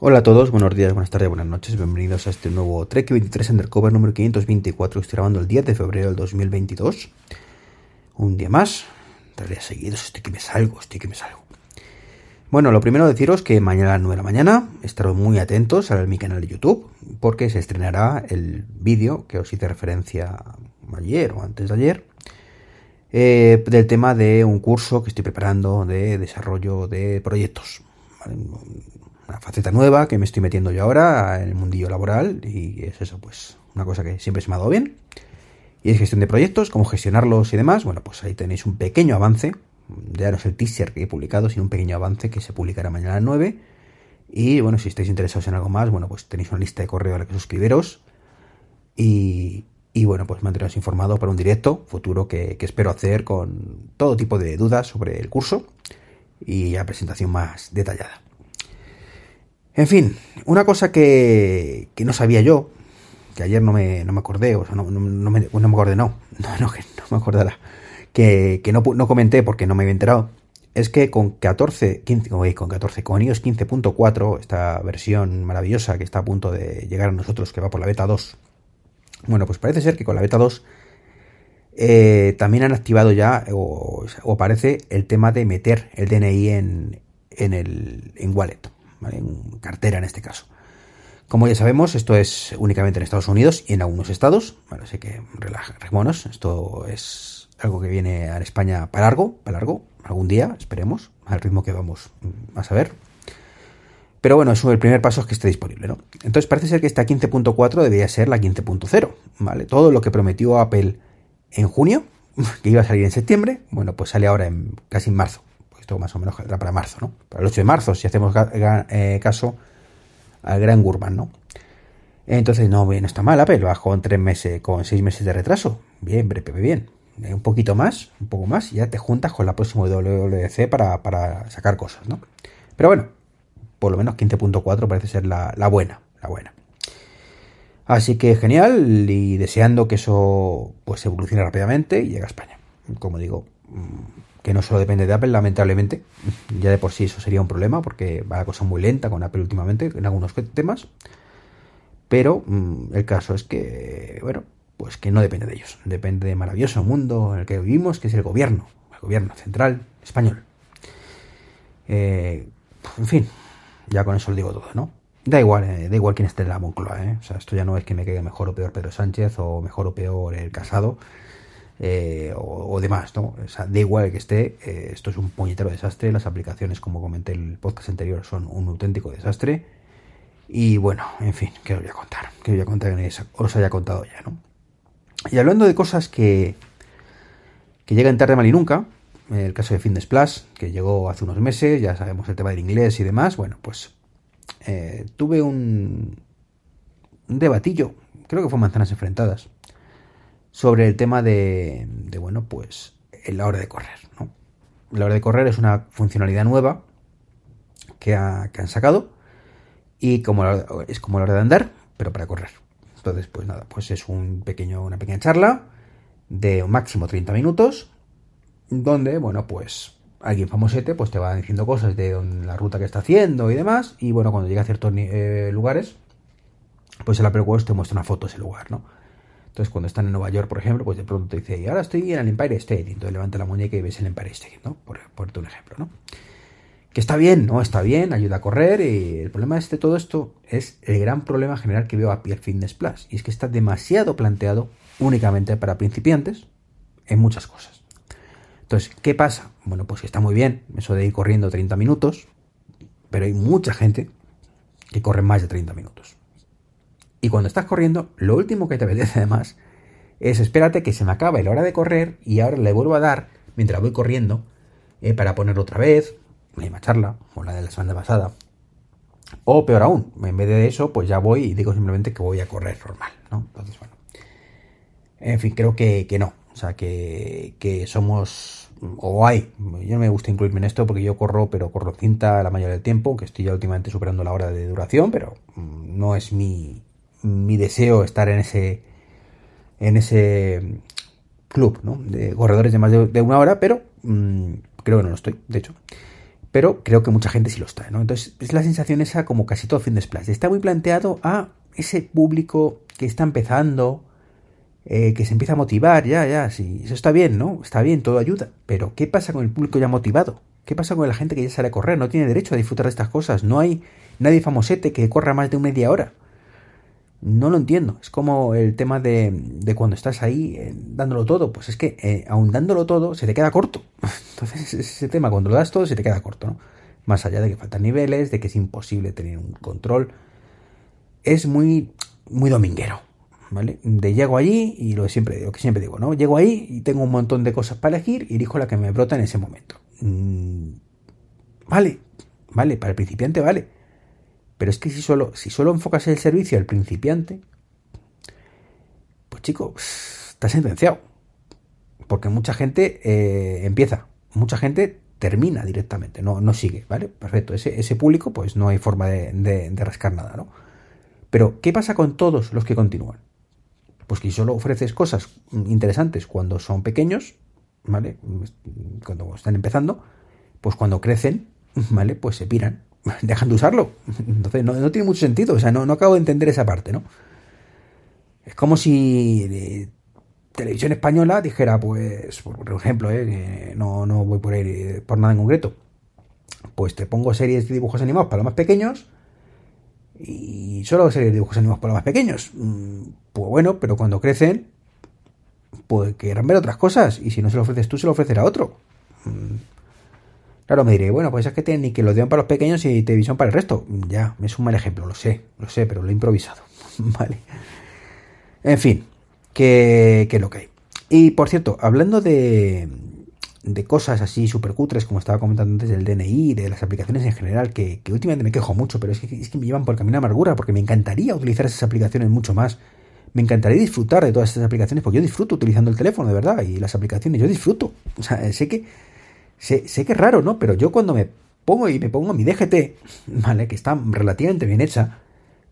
Hola a todos, buenos días, buenas tardes, buenas noches. Bienvenidos a este nuevo Trek 23 Undercover número 524. Estoy grabando el 10 de febrero del 2022. Un día más. Tres días seguidos. Estoy que me salgo, estoy que me salgo. Bueno, lo primero deciros que mañana a las 9 de la mañana estaros muy atentos a mi canal de YouTube porque se estrenará el vídeo que os hice referencia ayer o antes de ayer eh, del tema de un curso que estoy preparando de desarrollo de proyectos. Una faceta nueva que me estoy metiendo yo ahora en el mundillo laboral y es eso, pues una cosa que siempre se me ha dado bien. Y es gestión de proyectos, cómo gestionarlos y demás. Bueno, pues ahí tenéis un pequeño avance. Ya no es el teaser que he publicado, sino un pequeño avance que se publicará mañana a las 9. Y bueno, si estáis interesados en algo más, bueno, pues tenéis una lista de correo a la que suscribiros. Y, y bueno, pues manteneros informado para un directo futuro que, que, espero hacer con todo tipo de dudas sobre el curso y la presentación más detallada. En fin, una cosa que, que no sabía yo, que ayer no me, no me acordé, o sea, no, no, no, me, no me acordé, no, no, no, me acordara, que, que no, no comenté porque no me había enterado, es que con 14, 15, con 14, con iOS 15.4, esta versión maravillosa que está a punto de llegar a nosotros, que va por la beta 2, bueno, pues parece ser que con la beta 2 eh, también han activado ya, o, o, parece, el tema de meter el DNI en, en el en wallet, en cartera en este caso. Como ya sabemos, esto es únicamente en Estados Unidos y en algunos estados. Así que relajémonos. Esto es algo que viene a España para largo, para largo, algún día, esperemos, al ritmo que vamos a saber. Pero bueno, eso el primer paso es que esté disponible, ¿no? Entonces parece ser que esta 15.4 debería ser la 15.0, ¿vale? Todo lo que prometió Apple en junio, que iba a salir en septiembre, bueno, pues sale ahora en casi en marzo. Más o menos era para marzo, ¿no? Para el 8 de marzo, si hacemos eh, caso al gran Gurman, ¿no? Entonces, no, bien, está mal Apple, bajó en tres meses, con seis meses de retraso. Bien, Pepe, bien. Un poquito más, un poco más, y ya te juntas con la próxima WWDC para, para sacar cosas, ¿no? Pero bueno, por lo menos 15.4 parece ser la, la, buena, la buena. Así que genial y deseando que eso pues evolucione rápidamente y llegue a España. Como digo, que no solo depende de Apple, lamentablemente. Ya de por sí eso sería un problema porque va la cosa muy lenta con Apple últimamente en algunos temas. Pero mmm, el caso es que, bueno, pues que no depende de ellos. Depende del maravilloso mundo en el que vivimos, que es el gobierno, el gobierno central español. Eh, en fin, ya con eso lo digo todo, ¿no? Da igual, eh, da igual quién esté en la Moncloa, ¿eh? O sea, esto ya no es que me caiga mejor o peor Pedro Sánchez o mejor o peor el Casado eh, o, demás, ¿no? O sea, da igual que esté, eh, esto es un puñetero desastre, las aplicaciones, como comenté en el podcast anterior, son un auténtico desastre. Y bueno, en fin, ¿qué os voy a contar? ¿Qué os voy a contar que os haya contado ya, ¿no? Y hablando de cosas que, que llegan tarde mal y nunca, el caso de Fitness Plus, que llegó hace unos meses, ya sabemos el tema del inglés y demás, bueno, pues eh, tuve un, un, debatillo, creo que fue manzanas enfrentadas, sobre el tema de, de, bueno, pues la hora de correr, ¿no? La hora de correr es una funcionalidad nueva que, ha, que han sacado y como la, es como la hora de andar, pero para correr. Entonces, pues nada, pues es un pequeño, una pequeña charla de un máximo 30 minutos donde, bueno, pues alguien famosete pues te va diciendo cosas de la ruta que está haciendo y demás, y bueno, cuando llega a ciertos eh, lugares, pues el Apple Watch te muestra una foto de ese lugar, ¿no? Entonces, cuando están en Nueva York, por ejemplo, pues de pronto te dice, y ahora estoy en el Empire State, y entonces levanta la muñeca y ves el Empire State, ¿no? Por ponerte un ejemplo, ¿no? Que está bien, ¿no? Está bien, ayuda a correr, y el problema de este, todo esto es el gran problema general que veo a Apple Fitness Plus, y es que está demasiado planteado únicamente para principiantes en muchas cosas. Entonces, ¿qué pasa? Bueno, pues está muy bien eso de ir corriendo 30 minutos, pero hay mucha gente que corre más de 30 minutos. Y cuando estás corriendo, lo último que te apetece además es espérate que se me acabe la hora de correr y ahora le vuelvo a dar mientras voy corriendo eh, para ponerlo otra vez. la misma charla, o la de la semana pasada. O peor aún, en vez de eso, pues ya voy y digo simplemente que voy a correr normal, ¿no? Entonces, bueno. En fin, creo que, que no. O sea, que, que somos, o hay, yo no me gusta incluirme en esto porque yo corro, pero corro cinta la mayoría del tiempo, que estoy ya últimamente superando la hora de duración, pero mm, no es mi, mi deseo estar en ese, en ese club, ¿no? De corredores de más de, una hora, pero mmm, creo que no lo estoy, de hecho. Pero creo que mucha gente sí lo está, ¿no? Entonces es la sensación esa como casi todo fin de splash. Está muy planteado a ese público que está empezando, eh, que se empieza a motivar, ya, ya, sí, eso está bien, ¿no? Está bien, todo ayuda. Pero ¿qué pasa con el público ya motivado? ¿Qué pasa con la gente que ya sale a correr? No tiene derecho a disfrutar de estas cosas. No hay nadie famosete que corra más de media hora. No lo entiendo. Es como el tema de, de cuando estás ahí eh, dándolo todo. Pues es que eh, aun dándolo todo se te queda corto. Entonces ese tema cuando lo das todo se te queda corto, ¿no? Más allá de que faltan niveles, de que es imposible tener un control. Es muy, muy dominguero. ¿Vale? De llego allí y lo, siempre, lo que siempre digo, ¿no? Llego ahí y tengo un montón de cosas para elegir y elijo la que me brota en ese momento. Mm, vale, vale, para el principiante vale pero es que si solo, si solo enfocas el servicio al principiante, pues chico, está sentenciado. Porque mucha gente eh, empieza, mucha gente termina directamente, no, no sigue, ¿vale? Perfecto, ese, ese público pues no hay forma de, de, rascar nada, ¿no? Pero, ¿qué pasa con todos los que continúan? Pues que si solo ofreces cosas interesantes cuando son pequeños, ¿vale? Cuando están empezando, pues cuando crecen, ¿vale? Pues se piran dejan de usarlo. Entonces no, tiene mucho sentido. O sea, no, no, acabo de entender esa parte, ¿no? Es como si eh, Televisión Española dijera, pues, por ejemplo, eh, no, no voy por ahí por nada en concreto. Pues te pongo series de dibujos animados para los más pequeños y solo series de dibujos animados para los más pequeños. Mm, pues bueno, pero cuando crecen, pues quieran ver otras cosas y si no se lo ofreces tú, se lo ofrecerá otro. Claro, me diré, bueno, pues es que tienen ni que lo den para los pequeños y televisión para el resto. Ya, es un mal ejemplo, lo sé, lo sé, pero lo he improvisado. vale. En fin, que, que lo que hay. Y por cierto, hablando de, de cosas así súper cutres, como estaba comentando antes del DNI, de las aplicaciones en general, que, últimamente me quejo mucho, pero es que, es que me llevan por camino amargura, porque me encantaría utilizar esas aplicaciones mucho más. Me encantaría disfrutar de todas estas aplicaciones, porque yo disfruto utilizando el teléfono, de verdad, y las aplicaciones, yo disfruto. O sea, sé que Sé, que es raro, ¿no? Pero yo cuando me pongo y me pongo mi DGT, ¿vale? Que está relativamente bien hecha,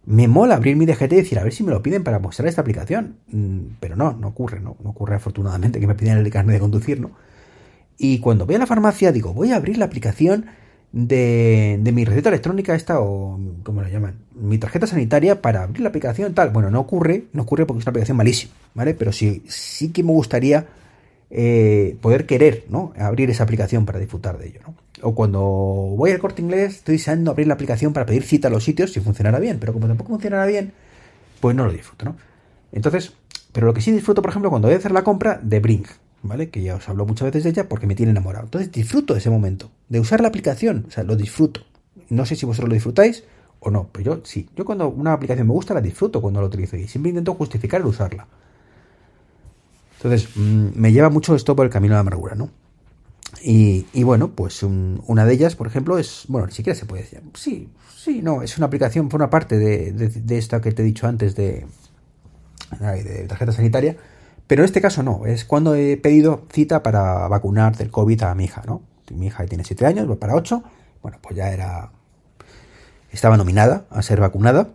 me mola abrir mi DGT y decir, a ver si me lo piden para mostrar esta aplicación. Mm, pero no, no ocurre, ¿no? No ocurre afortunadamente que me piden el carnet de conducir, ¿no? Y cuando voy a la farmacia digo, voy a abrir la aplicación de, de mi receta electrónica esta o, ¿cómo la llaman? Mi tarjeta sanitaria para abrir la aplicación tal. Bueno, no ocurre, no ocurre porque es una aplicación malísima, ¿vale? Pero sí, sí que me gustaría eh, poder querer ¿no? abrir esa aplicación para disfrutar de ello. ¿no? O cuando voy al corte inglés, estoy deseando abrir la aplicación para pedir cita a los sitios si funcionara bien, pero como tampoco funcionara bien, pues no lo disfruto. ¿no? Entonces, pero lo que sí disfruto, por ejemplo, cuando voy a hacer la compra de Brink, ¿vale? Que ya os hablo muchas veces de ella porque me tiene enamorado. Entonces disfruto de ese momento, de usar la aplicación, o sea, lo disfruto. No sé si vosotros lo disfrutáis o no, pero yo sí. Yo cuando una aplicación me gusta la disfruto cuando la utilizo y siempre intento justificar el usarla. Entonces, mm, me lleva mucho esto por el camino de la amargura, ¿no? Y, bueno, pues una de ellas, por ejemplo, es, bueno, ni siquiera se puede decir, sí, sí, no, es una aplicación, forma parte de, de, esta que te he dicho antes de, de tarjeta sanitaria, pero en este caso no, es cuando he pedido cita para vacunar del COVID a mi hija, ¿no? Mi hija tiene 7 años, va para 8, bueno, pues ya era, estaba nominada a ser vacunada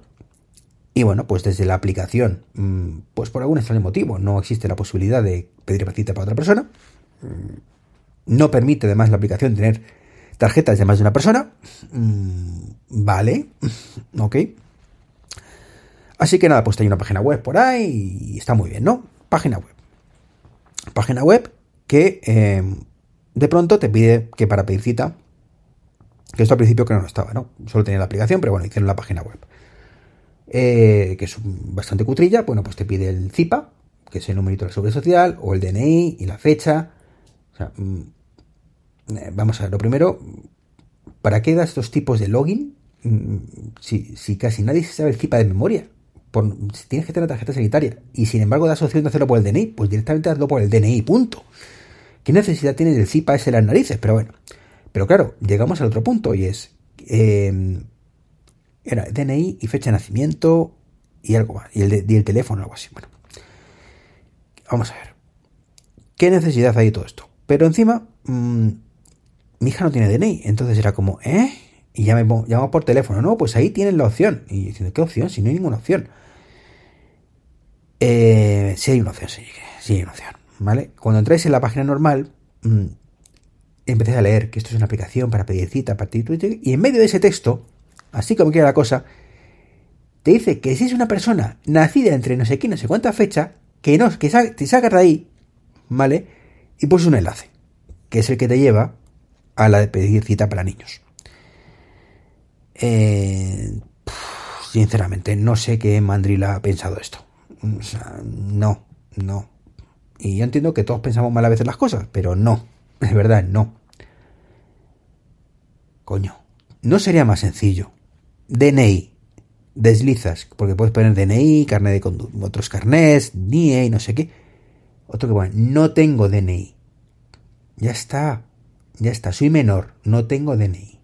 y bueno, pues desde la aplicación, mm, pues por algún extraño motivo, no existe la posibilidad de pedir cita para otra persona. Mm, no permite además la aplicación tener tarjetas de más de una persona. Mm, vale, ok. Así que nada, pues hay una página web por ahí y está muy bien, ¿no? Página web. Página web que em, de pronto te pide que para pedir cita, que esto al principio que no estaba, ¿no? Solo tenía la aplicación, pero bueno, hicieron la página web. Eh, que es bastante cutrilla, bueno, pues te pide el CIPA, que es el numerito de la seguridad social, o el DNI y la fecha. O sea, mm, eh, vamos a ver, lo primero, ¿para qué da estos tipos de login? Mm, si, si, casi nadie se sabe el CIPA de memoria. Por, si tienes que tener tarjeta sanitaria y sin embargo das opción de hacerlo por el DNI, pues directamente hazlo por el DNI, punto. ¿Qué necesidad tiene del CIPA ese en las narices? Pero bueno, Pero claro, llegamos al otro punto y es... Eh, era DNI y fecha de nacimiento y algo más. Y el, y el teléfono, algo así. Bueno, vamos a ver. ¿Qué necesidad hay de todo esto? Pero encima, mmm, mi hija no tiene DNI. Entonces era como, ¿eh? Y ya me llamo por teléfono. No, pues ahí tienen la opción. Y diciendo, ¿qué opción? Si no hay ninguna opción. Eh, sí hay una opción, sí, sí hay una opción. ¿Vale? Cuando entráis en la página normal, mmm, empecé a leer que esto es una aplicación para pedir cita, para y en medio de ese texto, así como quiera la cosa, te dice que si es una persona nacida entre no sé qué, no sé cuánta fecha, que no, que te sacas de ahí, ¿vale? Y pues un enlace, que es el que te lleva a la de pedir cita para niños. Eh, sinceramente, no sé qué mandrila ha pensado esto. O sea, no, no. Y yo entiendo que todos pensamos mal a veces las cosas, pero no, de verdad, no. Coño, ¿no sería más sencillo? DNI, deslizas, porque puedes poner DNI, carnet de conducta, otros carnets, NIE, no sé qué. Otro que pone, no tengo DNI. Ya está, ya está, soy menor, no tengo DNI.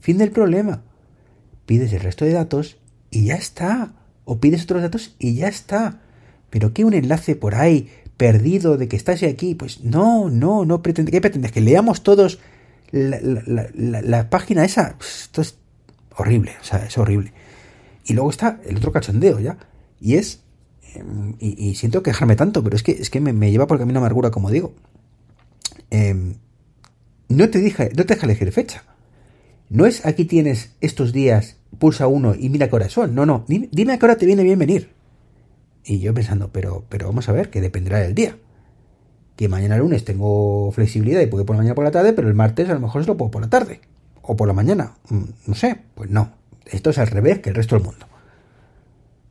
Fin del problema. Pides el resto de datos y ya está. O pides otros datos y ya está. Pero que un enlace por ahí perdido de que estás aquí, pues no, no, no pretende, ¿qué pretendes? Que leamos todos la, página esa. Esto es horrible, o sea, es horrible. Y luego está el otro cachondeo ya. Y es. Y, y siento quejarme tanto, pero es que, es que me, lleva por el camino amargura, como digo. Eh, no te deja, no te deja elegir fecha. No es aquí tienes estos días, pulsa uno y mira qué hora son. No, no. Dime, a qué hora te viene bien venir. Y yo pensando, pero, pero vamos a ver, que dependerá del día. Que mañana lunes tengo flexibilidad y puedo por la mañana por la tarde, pero el martes a lo mejor se lo puedo por la tarde. O por la mañana. No sé. Pues no. Esto es al revés que el resto del mundo.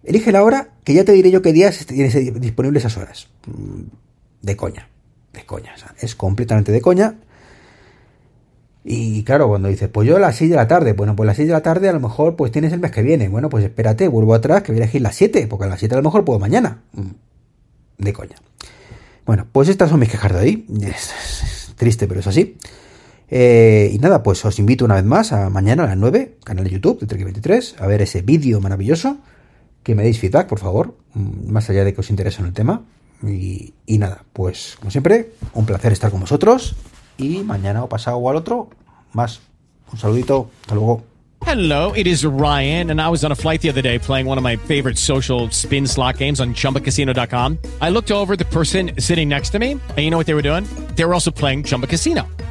Elige la hora, que ya te diré yo qué días tienes disponible esas horas. De coña. De coña. Es completamente de coña. Y claro, cuando dices, pues yo a las 6 de la tarde, bueno, pues a las 6 de la tarde a lo mejor pues tienes el mes que viene. Bueno, pues espérate, vuelvo atrás, que voy a elegir las 7, porque a las 7 a lo mejor puedo mañana. De coña. Bueno, pues estas son mis quejas de. Es, es triste, pero es así. Eh, y nada, pues os invito una vez más a mañana a las 9, canal de YouTube de Trek23, a ver ese vídeo maravilloso. Que me deis feedback, por favor, más allá de que os interese en el tema. Y, y nada, pues como siempre, un placer estar con vosotros. Y mañana o pasado o al otro, más. Un saludito, hasta luego. Hello, it is Ryan, and I was on a flight the other day playing one of my favorite social spin slot games on chumbacasino.com. I looked over the person sitting next to me, and you know what they were doing? They were also playing Chumba Casino.